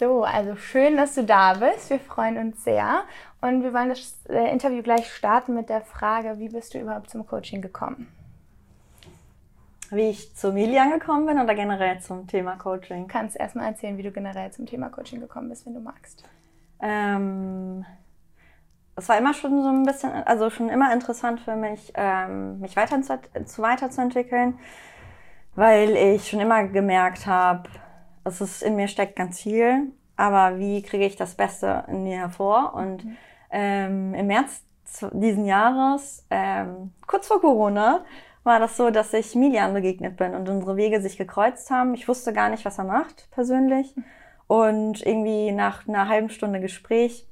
So, also schön, dass du da bist. Wir freuen uns sehr. Und wir wollen das äh, Interview gleich starten mit der Frage, wie bist du überhaupt zum Coaching gekommen? Wie ich zu Milian gekommen bin oder generell zum Thema Coaching? Du kannst erstmal erzählen, wie du generell zum Thema Coaching gekommen bist, wenn du magst. Ähm, es war immer schon so ein bisschen, also schon immer interessant für mich, ähm, mich weiter zu, weiterzuentwickeln, weil ich schon immer gemerkt habe, es ist in mir steckt ganz viel, aber wie kriege ich das Beste in mir hervor? Und mhm. ähm, im März diesen Jahres, ähm, kurz vor Corona, war das so, dass ich Milian begegnet bin und unsere Wege sich gekreuzt haben. Ich wusste gar nicht, was er macht, persönlich. Und irgendwie nach einer halben Stunde Gespräch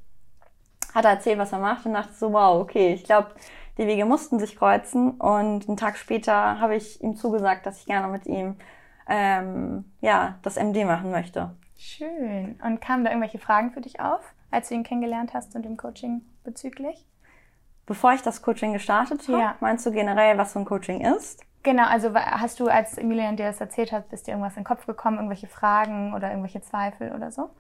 hat er erzählt, was er macht und dachte so, wow, okay, ich glaube, die Wege mussten sich kreuzen. Und einen Tag später habe ich ihm zugesagt, dass ich gerne mit ihm ähm, ja, das MD machen möchte. Schön. Und kamen da irgendwelche Fragen für dich auf, als du ihn kennengelernt hast und dem Coaching bezüglich? Bevor ich das Coaching gestartet habe, ja. meinst du generell, was so ein Coaching ist? Genau, also hast du, als Emilian dir das erzählt hat, bist dir irgendwas in den Kopf gekommen, irgendwelche Fragen oder irgendwelche Zweifel oder so?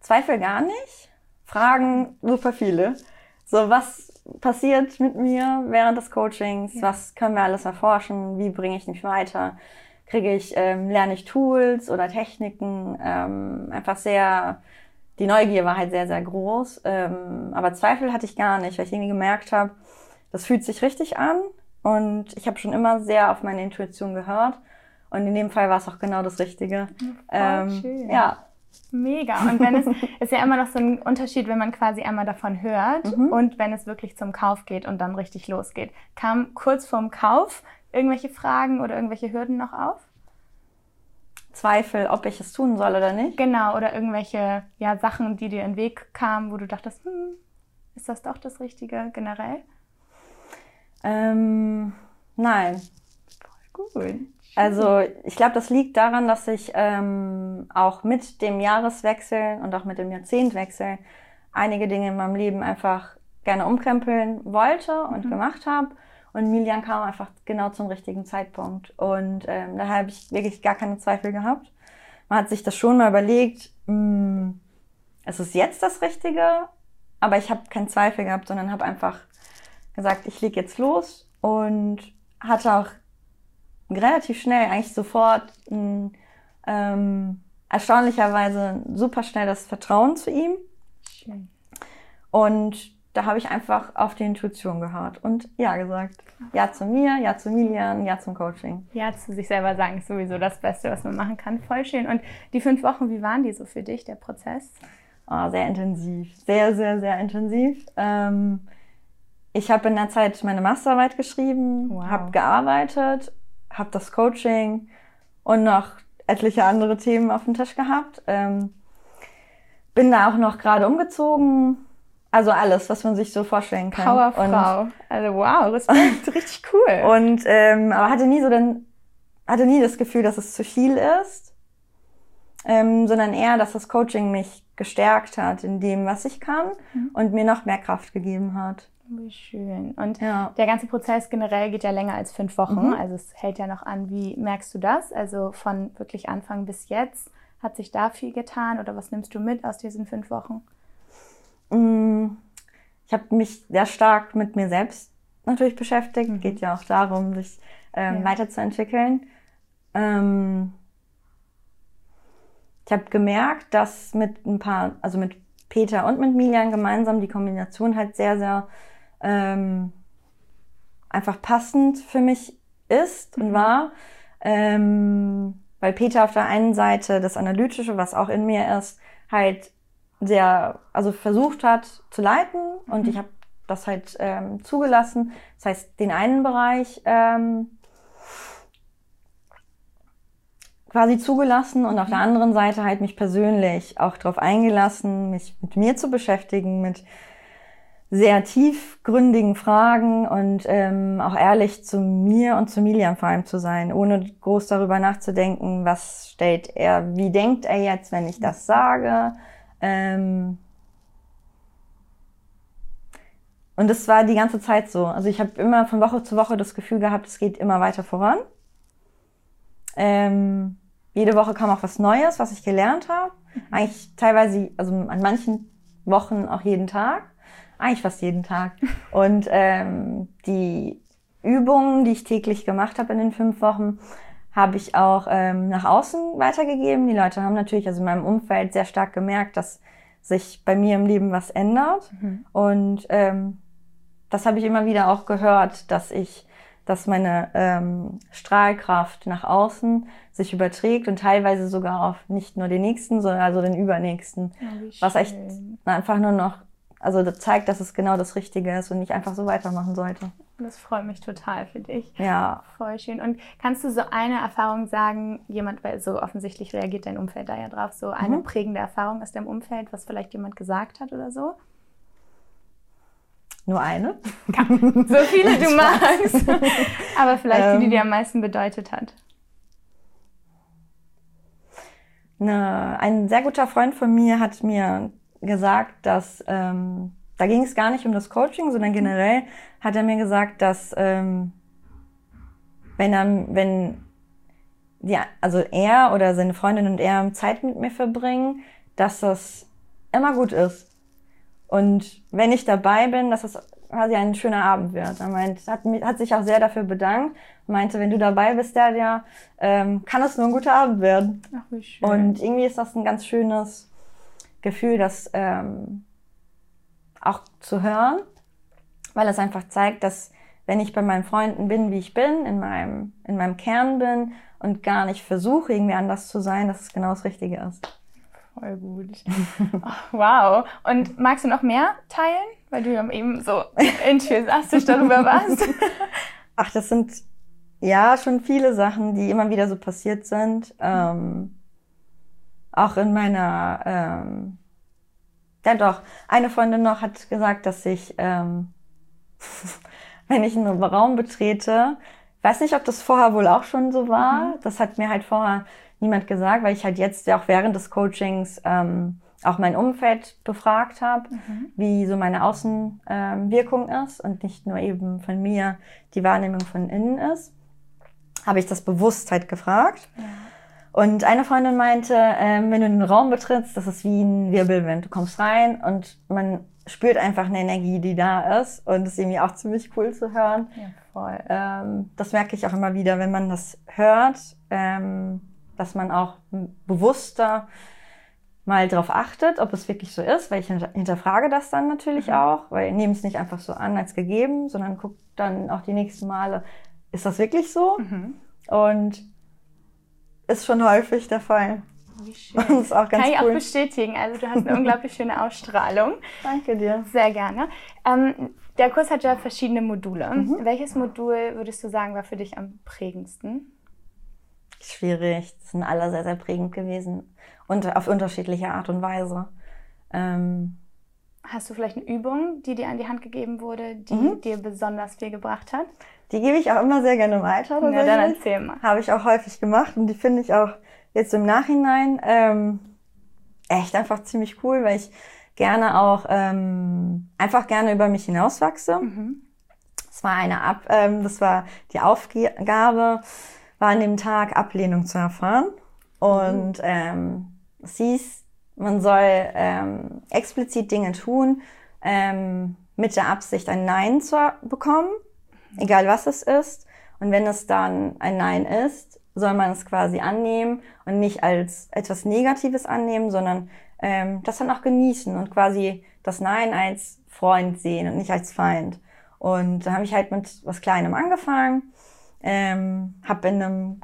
Zweifel gar nicht. Fragen super viele. So, was passiert mit mir während des Coachings? Ja. Was können wir alles erforschen? Wie bringe ich mich weiter? Kriege ich, ähm, lerne ich Tools oder Techniken? Ähm, einfach sehr die Neugier war halt sehr, sehr groß. Ähm, aber Zweifel hatte ich gar nicht, weil ich irgendwie gemerkt habe, das fühlt sich richtig an. Und ich habe schon immer sehr auf meine Intuition gehört. Und in dem Fall war es auch genau das Richtige. Voll ähm, schön. Ja. Mega. Und wenn es ist ja immer noch so ein Unterschied, wenn man quasi einmal davon hört mhm. und wenn es wirklich zum Kauf geht und dann richtig losgeht. Kam kurz vorm Kauf irgendwelche Fragen oder irgendwelche Hürden noch auf? Zweifel, ob ich es tun soll oder nicht. Genau, oder irgendwelche ja, Sachen, die dir in den Weg kamen, wo du dachtest, hm, ist das doch das Richtige generell? Ähm, nein. Voll gut. Also ich glaube, das liegt daran, dass ich ähm, auch mit dem Jahreswechsel und auch mit dem Jahrzehntwechsel einige Dinge in meinem Leben einfach gerne umkrempeln wollte und mhm. gemacht habe. Und Milian kam einfach genau zum richtigen Zeitpunkt. Und ähm, da habe ich wirklich gar keine Zweifel gehabt. Man hat sich das schon mal überlegt, mh, hm, es ist jetzt das Richtige, aber ich habe keinen Zweifel gehabt, sondern habe einfach gesagt, ich leg jetzt los und hatte auch relativ schnell, eigentlich sofort, mh, ähm, erstaunlicherweise super schnell das Vertrauen zu ihm. Schön. Und da habe ich einfach auf die Intuition gehört und Ja gesagt. Ja zu mir, Ja zu Milian, Ja zum Coaching. Ja zu sich selber sagen ist sowieso das Beste, was man machen kann. Voll schön. Und die fünf Wochen, wie waren die so für dich, der Prozess? Oh, sehr intensiv. Sehr, sehr, sehr intensiv. Ähm, ich habe in der Zeit meine Masterarbeit geschrieben, wow. habe gearbeitet, habe das Coaching und noch etliche andere Themen auf dem Tisch gehabt. Ähm, bin da auch noch gerade umgezogen, also alles, was man sich so vorstellen kann. Powerfrau. also wow, Respekt, richtig cool. Und ähm, aber hatte nie so den, hatte nie das Gefühl, dass es zu viel ist, ähm, sondern eher, dass das Coaching mich gestärkt hat in dem, was ich kann mhm. und mir noch mehr Kraft gegeben hat. Wie schön. Und ja. der ganze Prozess generell geht ja länger als fünf Wochen. Mhm. Also es hält ja noch an. Wie merkst du das? Also von wirklich Anfang bis jetzt hat sich da viel getan oder was nimmst du mit aus diesen fünf Wochen? Mm, ich habe mich sehr stark mit mir selbst natürlich beschäftigt. Mhm. Geht ja auch darum, sich ähm, ja. weiterzuentwickeln. Ähm, ich habe gemerkt, dass mit ein paar, also mit Peter und mit Milian gemeinsam die Kombination halt sehr, sehr ähm, einfach passend für mich ist und mhm. war. Ähm, weil Peter auf der einen Seite das Analytische, was auch in mir ist, halt sehr, also versucht hat zu leiten und mhm. ich habe das halt ähm, zugelassen. Das heißt, den einen Bereich ähm, quasi zugelassen und auf der anderen Seite halt mich persönlich auch darauf eingelassen, mich mit mir zu beschäftigen, mit sehr tiefgründigen Fragen und ähm, auch ehrlich zu mir und zu Milian vor allem zu sein, ohne groß darüber nachzudenken, was stellt er, wie denkt er jetzt, wenn ich das sage, ähm und das war die ganze Zeit so. Also ich habe immer von Woche zu Woche das Gefühl gehabt, es geht immer weiter voran. Ähm, jede Woche kam auch was Neues, was ich gelernt habe. Mhm. Eigentlich teilweise, also an manchen Wochen auch jeden Tag. Eigentlich fast jeden Tag. Und ähm, die Übungen, die ich täglich gemacht habe in den fünf Wochen, habe ich auch ähm, nach außen weitergegeben. Die Leute haben natürlich, also in meinem Umfeld, sehr stark gemerkt, dass sich bei mir im Leben was ändert. Mhm. Und ähm, das habe ich immer wieder auch gehört, dass ich, dass meine ähm, Strahlkraft nach außen sich überträgt und teilweise sogar auf nicht nur den nächsten, sondern also den übernächsten. Ja, was echt einfach nur noch, also das zeigt, dass es genau das Richtige ist und nicht einfach so weitermachen sollte. Das freut mich total für dich. Ja. Voll schön. Und kannst du so eine Erfahrung sagen, jemand, weil so offensichtlich reagiert dein Umfeld da ja drauf, so eine mhm. prägende Erfahrung aus deinem Umfeld, was vielleicht jemand gesagt hat oder so? Nur eine? so viele du magst. Aber vielleicht die, die dir am meisten bedeutet hat. Ne, ein sehr guter Freund von mir hat mir gesagt, dass ähm, da ging es gar nicht um das Coaching, sondern generell hat er mir gesagt, dass ähm, wenn er, wenn die, also er oder seine Freundin und er Zeit mit mir verbringen, dass das immer gut ist. Und wenn ich dabei bin, dass das quasi ein schöner Abend wird. Er meint, hat, hat sich auch sehr dafür bedankt. Meinte, wenn du dabei bist, der ja, ähm, kann es nur ein guter Abend werden. Ach, wie schön. Und irgendwie ist das ein ganz schönes Gefühl, dass ähm, auch zu hören, weil es einfach zeigt, dass wenn ich bei meinen Freunden bin, wie ich bin, in meinem, in meinem Kern bin und gar nicht versuche, irgendwie anders zu sein, dass es genau das Richtige ist. Voll gut. Oh, wow. Und magst du noch mehr teilen? Weil du ja eben so enthusiastisch darüber warst. Ach, das sind ja schon viele Sachen, die immer wieder so passiert sind. Ähm, auch in meiner ähm, ja doch, eine Freundin noch hat gesagt, dass ich, ähm, wenn ich einen Raum betrete, weiß nicht, ob das vorher wohl auch schon so war. Mhm. Das hat mir halt vorher niemand gesagt, weil ich halt jetzt ja auch während des Coachings ähm, auch mein Umfeld befragt habe, mhm. wie so meine Außenwirkung ähm, ist und nicht nur eben von mir die Wahrnehmung von innen ist. Habe ich das Bewusstheit gefragt. Ja. Und eine Freundin meinte, ähm, wenn du den Raum betrittst, das ist wie ein Wirbelwind. Du kommst rein und man spürt einfach eine Energie, die da ist. Und das ist irgendwie auch ziemlich cool zu hören. Ja, voll. Ähm, das merke ich auch immer wieder, wenn man das hört, ähm, dass man auch bewusster mal darauf achtet, ob es wirklich so ist, weil ich hinterfrage das dann natürlich mhm. auch, weil ich nehme es nicht einfach so an als gegeben, sondern gucke dann auch die nächsten Male, ist das wirklich so? Mhm. Und ist schon häufig der Fall. Wie schön. Und ist auch ganz Kann ich cool. auch bestätigen. Also du hast eine unglaublich schöne Ausstrahlung. Danke dir. Sehr gerne. Ähm, der Kurs hat ja verschiedene Module. Mhm. Welches Modul würdest du sagen, war für dich am prägendsten? Schwierig. Das sind alle sehr, sehr prägend gewesen. Und auf unterschiedliche Art und Weise. Ähm, Hast du vielleicht eine Übung, die dir an die Hand gegeben wurde, die mhm. dir besonders viel gebracht hat? Die gebe ich auch immer sehr gerne weiter. Ja, dann erzähl mal. Habe ich auch häufig gemacht und die finde ich auch jetzt im Nachhinein ähm, echt einfach ziemlich cool, weil ich gerne auch ähm, einfach gerne über mich hinauswachse. Mhm. Das war eine Ab, ähm, das war die Aufgabe, war an dem Tag Ablehnung zu erfahren und mhm. ähm, es hieß, man soll ähm, explizit Dinge tun ähm, mit der Absicht, ein Nein zu bekommen egal was es ist. Und wenn es dann ein Nein ist, soll man es quasi annehmen und nicht als etwas Negatives annehmen, sondern ähm, das dann auch genießen und quasi das Nein als Freund sehen und nicht als Feind. Und da habe ich halt mit was Kleinem angefangen, ähm, habe in einem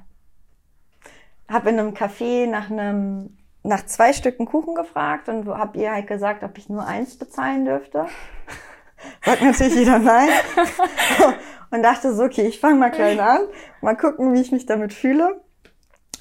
hab in einem Café nach einem nach zwei Stücken Kuchen gefragt und hab ihr halt gesagt, ob ich nur eins bezahlen dürfte. Sagt natürlich jeder nein. und dachte so, okay, ich fange mal klein an, mal gucken, wie ich mich damit fühle.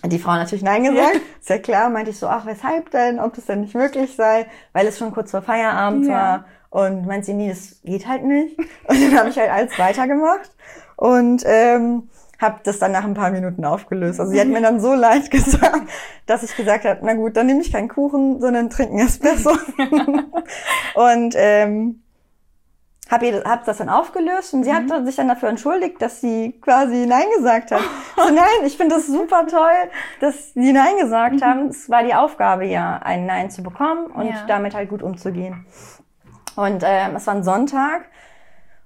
Die Frau natürlich Nein gesagt. Ja. Ist ja klar, meinte ich so, ach, weshalb denn? Ob das denn nicht möglich sei, weil es schon kurz vor Feierabend ja. war. Und meint sie, nee, das geht halt nicht. Und dann habe ich halt alles weitergemacht. Und ähm, habe das dann nach ein paar Minuten aufgelöst. Also sie hat mir dann so leid gesagt, dass ich gesagt habe, na gut, dann nehme ich keinen Kuchen, sondern trinken Espresso. und ähm, habe hab das dann aufgelöst und sie mhm. hat sich dann dafür entschuldigt, dass sie quasi Nein gesagt hat. so, nein, ich finde das super toll, dass sie Nein gesagt mhm. haben. Es war die Aufgabe ja, ein Nein zu bekommen und ja. damit halt gut umzugehen. Und ähm, es war ein Sonntag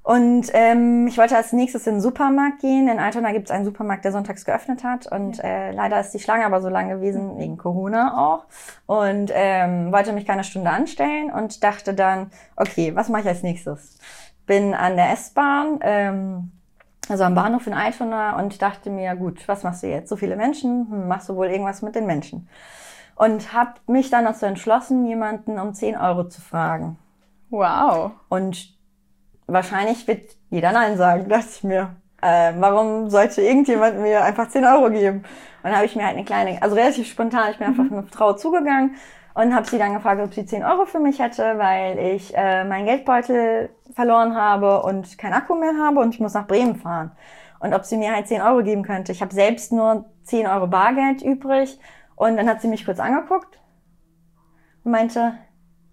und ähm, ich wollte als nächstes in den Supermarkt gehen. In Altona gibt es einen Supermarkt, der sonntags geöffnet hat. Und ja. äh, leider ist die Schlange aber so lang gewesen, wegen Corona auch. Und ähm, wollte mich keine Stunde anstellen und dachte dann, okay, was mache ich als nächstes? Bin an der S-Bahn, ähm, also am Bahnhof in Altona und dachte mir, gut, was machst du jetzt? So viele Menschen, hm, machst du wohl irgendwas mit den Menschen? Und habe mich dann dazu entschlossen, jemanden um 10 Euro zu fragen. Wow. Und wahrscheinlich wird jeder Nein sagen, dachte ich mir. Äh, warum sollte irgendjemand mir einfach 10 Euro geben? Und dann habe ich mir halt eine kleine, also relativ spontan, ich bin einfach mhm. eine Frau zugegangen und habe sie dann gefragt, ob sie 10 Euro für mich hätte, weil ich äh, meinen Geldbeutel verloren habe und kein Akku mehr habe und ich muss nach Bremen fahren. Und ob sie mir halt 10 Euro geben könnte. Ich habe selbst nur 10 Euro Bargeld übrig und dann hat sie mich kurz angeguckt und meinte,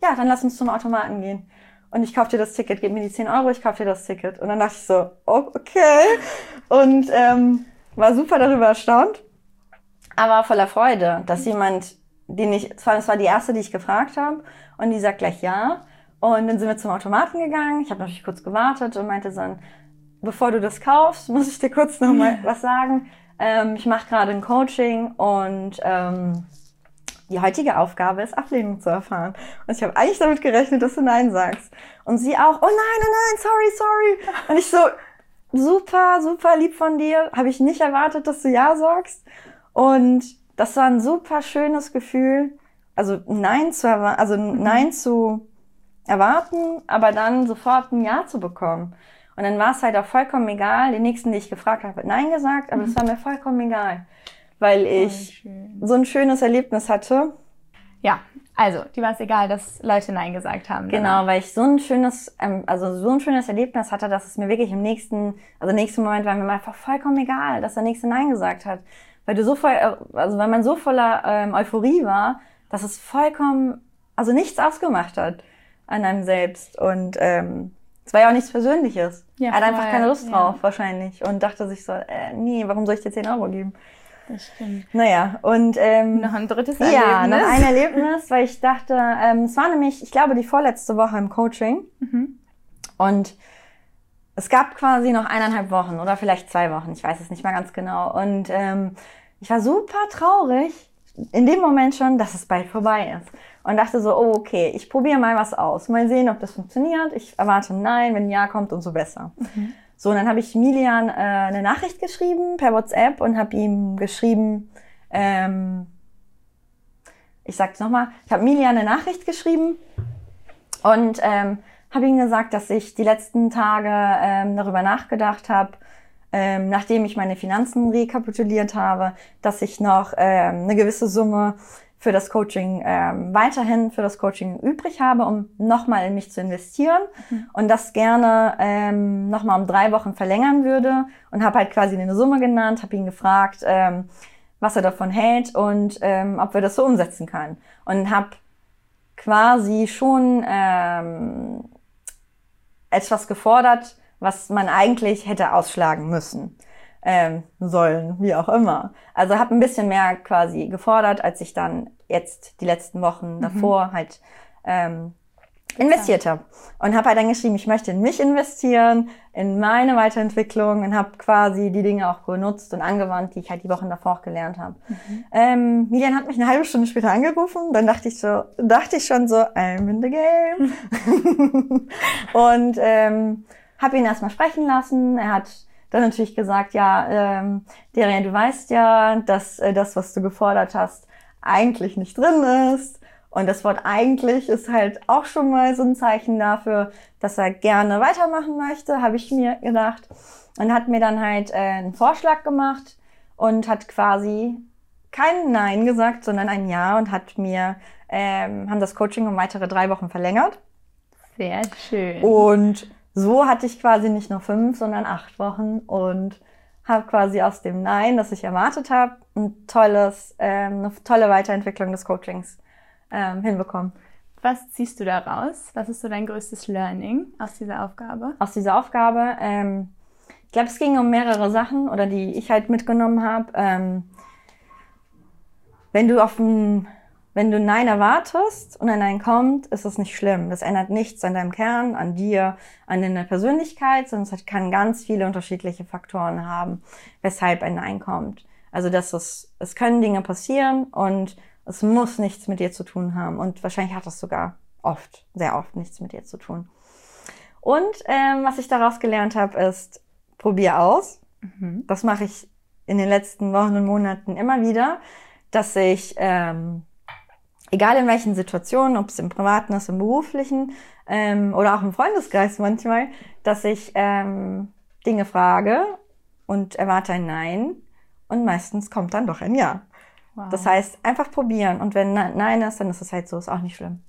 ja, dann lass uns zum Automaten gehen und ich kauf dir das Ticket, gib mir die 10 Euro, ich kauf dir das Ticket. Und dann dachte ich so, oh, okay. Und ähm, war super darüber erstaunt, aber voller Freude, dass jemand, den ich, das war die erste, die ich gefragt habe, und die sagt gleich ja. Und dann sind wir zum Automaten gegangen. Ich habe natürlich kurz gewartet und meinte dann, bevor du das kaufst, muss ich dir kurz noch mal was sagen. Ähm, ich mache gerade ein Coaching und ähm, die heutige Aufgabe ist, Ablehnung zu erfahren. Und ich habe eigentlich damit gerechnet, dass du Nein sagst. Und sie auch, oh nein, nein, nein, sorry, sorry. Und ich so, super, super lieb von dir. Habe ich nicht erwartet, dass du Ja sagst. Und das war ein super schönes Gefühl. Also Nein zu erwarten, also mhm. Nein zu erwarten, aber dann sofort ein Ja zu bekommen. Und dann war es halt auch vollkommen egal. Den nächsten, die ich gefragt habe, hat Nein gesagt, aber es mhm. war mir vollkommen egal weil ich so ein schönes Erlebnis hatte. Ja, also, die war es egal, dass Leute Nein gesagt haben. Genau, weil ich so ein schönes, ähm, also so ein schönes Erlebnis hatte, dass es mir wirklich im nächsten, also nächsten Moment war mir einfach vollkommen egal, dass der nächste Nein gesagt hat. Weil du so voll, also weil man so voller ähm, Euphorie war, dass es vollkommen, also nichts ausgemacht hat an einem selbst. Und ähm, es war ja auch nichts Persönliches. Ja, er hat einfach keine Lust drauf, ja. wahrscheinlich. Und dachte sich so, äh, nee, warum soll ich dir 10 Euro geben? Das stimmt. Naja, und ähm, noch ein drittes Erlebnis. Ja, noch ein Erlebnis, weil ich dachte, ähm, es war nämlich, ich glaube, die vorletzte Woche im Coaching. Mhm. Und es gab quasi noch eineinhalb Wochen oder vielleicht zwei Wochen, ich weiß es nicht mal ganz genau. Und ähm, ich war super traurig, in dem Moment schon, dass es bald vorbei ist. Und dachte so, oh, okay, ich probiere mal was aus. Mal sehen, ob das funktioniert. Ich erwarte Nein, wenn Ja kommt, umso besser. Mhm. So, und dann habe ich Milian äh, eine Nachricht geschrieben per WhatsApp und habe ihm geschrieben, ähm, ich sag's nochmal, ich habe Milian eine Nachricht geschrieben und ähm, habe ihm gesagt, dass ich die letzten Tage ähm, darüber nachgedacht habe, ähm, nachdem ich meine Finanzen rekapituliert habe, dass ich noch ähm, eine gewisse Summe für das Coaching ähm, weiterhin für das Coaching übrig habe, um nochmal in mich zu investieren mhm. und das gerne ähm, nochmal um drei Wochen verlängern würde und habe halt quasi eine Summe genannt, habe ihn gefragt, ähm, was er davon hält und ähm, ob wir das so umsetzen können und habe quasi schon ähm, etwas gefordert, was man eigentlich hätte ausschlagen müssen ähm, sollen, wie auch immer. Also habe ein bisschen mehr quasi gefordert, als ich dann jetzt die letzten Wochen mhm. davor halt ähm, investiert habe. Und habe halt dann geschrieben, ich möchte in mich investieren, in meine Weiterentwicklung und habe quasi die Dinge auch genutzt und angewandt, die ich halt die Wochen davor auch gelernt habe. Mhm. Ähm, Milian hat mich eine halbe Stunde später angerufen, dann dachte ich so, dachte ich schon so, I'm in the game. und ähm, habe ihn erstmal sprechen lassen. Er hat dann natürlich gesagt, ja, ähm, Darian, du weißt ja, dass äh, das, was du gefordert hast, eigentlich nicht drin ist. Und das Wort eigentlich ist halt auch schon mal so ein Zeichen dafür, dass er gerne weitermachen möchte, habe ich mir gedacht. Und hat mir dann halt äh, einen Vorschlag gemacht und hat quasi kein Nein gesagt, sondern ein Ja und hat mir, ähm, haben das Coaching um weitere drei Wochen verlängert. Sehr schön. Und so hatte ich quasi nicht nur fünf, sondern acht Wochen und habe quasi aus dem Nein, das ich erwartet habe, ein tolles, ähm, eine tolle Weiterentwicklung des Coachings ähm, hinbekommen. was ziehst du daraus? Was ist so dein größtes Learning aus dieser Aufgabe? Aus dieser Aufgabe, ähm, ich glaube, es ging um mehrere Sachen oder die ich halt mitgenommen habe. Ähm, wenn du auf ein, wenn du Nein erwartest und ein Nein kommt, ist es nicht schlimm. Das ändert nichts an deinem Kern, an dir, an deiner Persönlichkeit, sondern es kann ganz viele unterschiedliche Faktoren haben, weshalb ein Nein kommt. Also, dass es, es können Dinge passieren und es muss nichts mit dir zu tun haben. Und wahrscheinlich hat es sogar oft, sehr oft nichts mit dir zu tun. Und ähm, was ich daraus gelernt habe, ist, probier aus. Mhm. Das mache ich in den letzten Wochen und Monaten immer wieder, dass ich, ähm, egal in welchen Situationen, ob es im privaten ist, im beruflichen ähm, oder auch im Freundeskreis manchmal, dass ich ähm, Dinge frage und erwarte ein Nein und meistens kommt dann doch ein Ja. Wow. Das heißt, einfach probieren und wenn Nein ist, dann ist es halt so, ist auch nicht schlimm.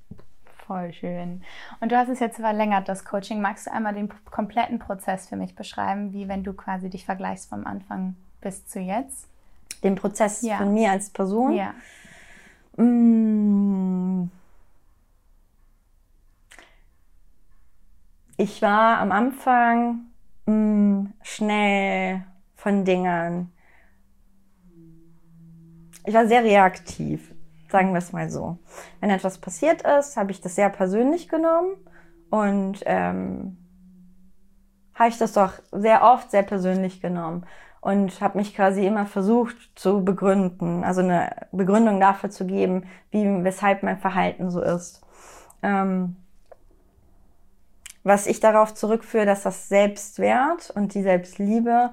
Voll schön. Und du hast es jetzt verlängert, das Coaching. Magst du einmal den kompletten Prozess für mich beschreiben, wie wenn du quasi dich vergleichst vom Anfang bis zu jetzt? Den Prozess ja. von mir als Person? Ja. Mm. Ich war am Anfang mm, schnell von Dingen. Ich war sehr reaktiv sagen wir es mal so. Wenn etwas passiert ist, habe ich das sehr persönlich genommen und ähm, habe ich das doch sehr oft sehr persönlich genommen und habe mich quasi immer versucht zu begründen, also eine Begründung dafür zu geben, wie weshalb mein Verhalten so ist. Ähm, was ich darauf zurückführe, dass das Selbstwert und die Selbstliebe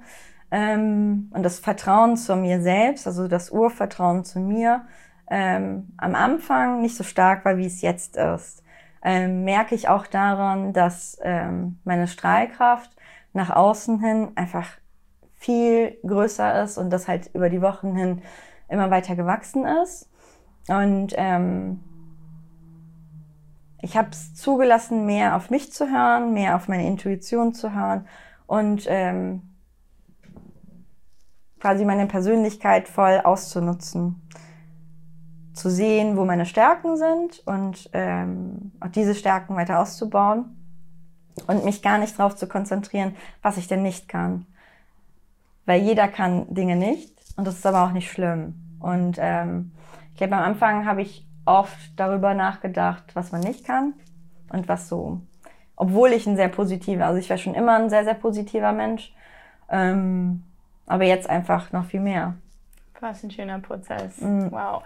ähm, und das Vertrauen zu mir selbst, also das Urvertrauen zu mir, ähm, am Anfang nicht so stark war, wie es jetzt ist, ähm, merke ich auch daran, dass ähm, meine Strahlkraft nach außen hin einfach viel größer ist und das halt über die Wochen hin immer weiter gewachsen ist. Und ähm, ich habe es zugelassen, mehr auf mich zu hören, mehr auf meine Intuition zu hören und ähm, quasi meine Persönlichkeit voll auszunutzen zu sehen, wo meine Stärken sind und ähm, auch diese Stärken weiter auszubauen und mich gar nicht darauf zu konzentrieren, was ich denn nicht kann. Weil jeder kann Dinge nicht und das ist aber auch nicht schlimm. Und ähm, ich glaube, am Anfang habe ich oft darüber nachgedacht, was man nicht kann und was so. Obwohl ich ein sehr positiver, also ich war schon immer ein sehr, sehr positiver Mensch, ähm, aber jetzt einfach noch viel mehr. Was ein schöner Prozess. Mhm. Wow.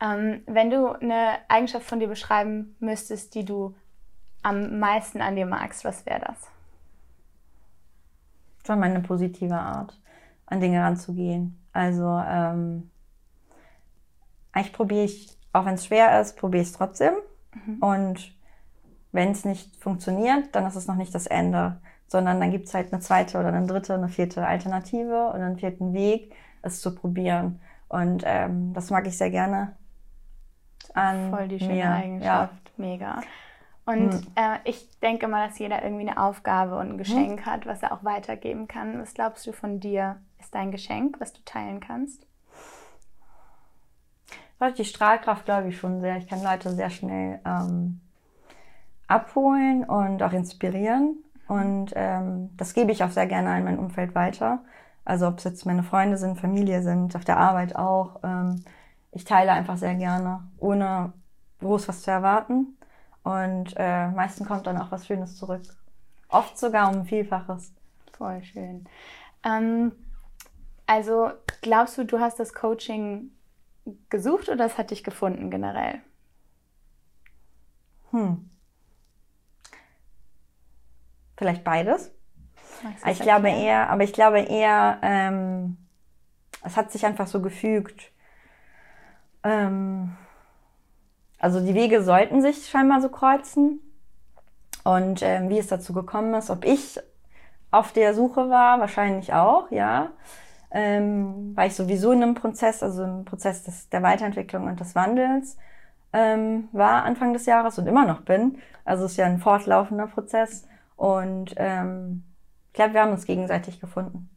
Ähm, wenn du eine Eigenschaft von dir beschreiben müsstest, die du am meisten an dir magst, was wäre das? Schon meine positive Art, an Dinge ranzugehen. Also ähm, eigentlich probiere ich, auch wenn es schwer ist, probiere ich es trotzdem. Mhm. Und wenn es nicht funktioniert, dann ist es noch nicht das Ende, sondern dann gibt es halt eine zweite oder eine dritte, eine vierte Alternative und einen vierten Weg, es zu probieren. Und ähm, das mag ich sehr gerne an Voll die schöne mir. Eigenschaft, ja. mega. Und hm. äh, ich denke mal, dass jeder irgendwie eine Aufgabe und ein Geschenk hm. hat, was er auch weitergeben kann. Was glaubst du von dir ist dein Geschenk, was du teilen kannst? Die Strahlkraft glaube ich schon sehr. Ich kann Leute sehr schnell ähm, abholen und auch inspirieren. Und ähm, das gebe ich auch sehr gerne an mein Umfeld weiter. Also ob es jetzt meine Freunde sind, Familie sind, auf der Arbeit auch. Ähm, ich teile einfach sehr gerne, ohne groß was zu erwarten. Und äh, meistens kommt dann auch was Schönes zurück. Oft sogar um ein Vielfaches. Voll schön. Ähm, also glaubst du, du hast das Coaching gesucht oder es hat dich gefunden generell? Hm. Vielleicht beides. Ich glaube eher, aber ich glaube eher, ähm, es hat sich einfach so gefügt. Ähm, also die Wege sollten sich scheinbar so kreuzen. Und ähm, wie es dazu gekommen ist, ob ich auf der Suche war, wahrscheinlich auch, ja. Ähm, weil ich sowieso in einem Prozess, also im Prozess des, der Weiterentwicklung und des Wandels ähm, war Anfang des Jahres und immer noch bin. Also es ist ja ein fortlaufender Prozess. Und ähm, ich glaube, wir haben uns gegenseitig gefunden.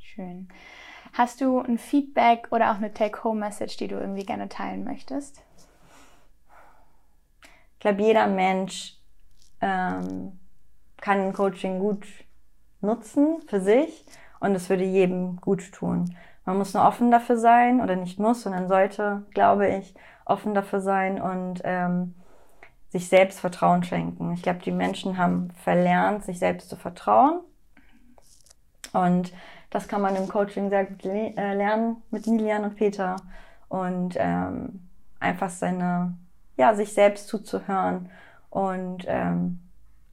Schön. Hast du ein Feedback oder auch eine Take-Home-Message, die du irgendwie gerne teilen möchtest? ich glaube, jeder Mensch ähm, kann Coaching gut nutzen für sich und es würde jedem gut tun. Man muss nur offen dafür sein oder nicht muss, sondern sollte, glaube ich, offen dafür sein und ähm, sich selbst Vertrauen schenken. Ich glaube, die Menschen haben verlernt, sich selbst zu vertrauen. Und das kann man im Coaching sehr gut le äh, lernen mit Milian und Peter. Und ähm, einfach seine, ja, sich selbst zuzuhören und ähm,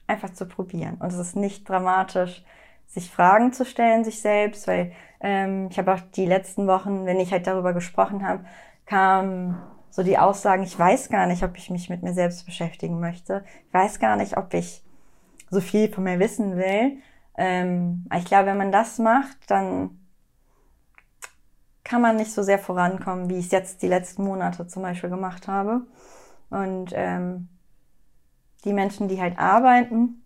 einfach zu probieren. Und es ist nicht dramatisch, sich Fragen zu stellen, sich selbst, weil ähm, ich habe auch die letzten Wochen, wenn ich halt darüber gesprochen habe, kam so die Aussagen, ich weiß gar nicht, ob ich mich mit mir selbst beschäftigen möchte. Ich weiß gar nicht, ob ich so viel von mir wissen will. Ähm, ich glaube, wenn man das macht, dann kann man nicht so sehr vorankommen, wie ich es jetzt die letzten Monate zum Beispiel gemacht habe. Und ähm, die Menschen, die halt arbeiten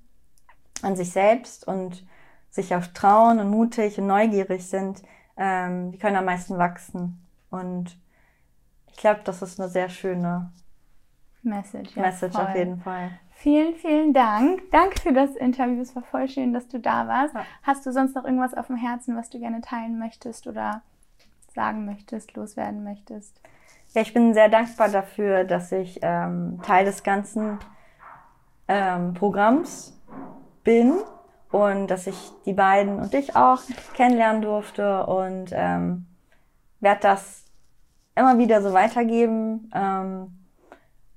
an sich selbst und sich auch trauen und mutig und neugierig sind, ähm, die können am meisten wachsen. Und ich glaube, das ist eine sehr schöne Message. Ja, Message voll. auf jeden Fall. Vielen, vielen Dank. Danke für das Interview. Es war voll schön, dass du da warst. Ja. Hast du sonst noch irgendwas auf dem Herzen, was du gerne teilen möchtest oder sagen möchtest, loswerden möchtest? Ja, ich bin sehr dankbar dafür, dass ich ähm, Teil des ganzen ähm, Programms bin und dass ich die beiden und dich auch kennenlernen durfte und ähm, werde das immer wieder so weitergeben ähm,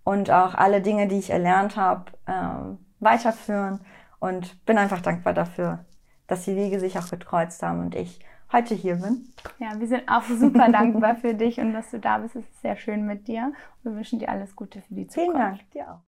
und auch alle Dinge, die ich erlernt habe, ähm, weiterführen und bin einfach dankbar dafür, dass die Wege sich auch gekreuzt haben und ich heute hier bin. Ja, wir sind auch super dankbar für dich und dass du da bist. Es ist sehr schön mit dir. Wir wünschen dir alles Gute für die Zukunft. Vielen Dank, dir auch.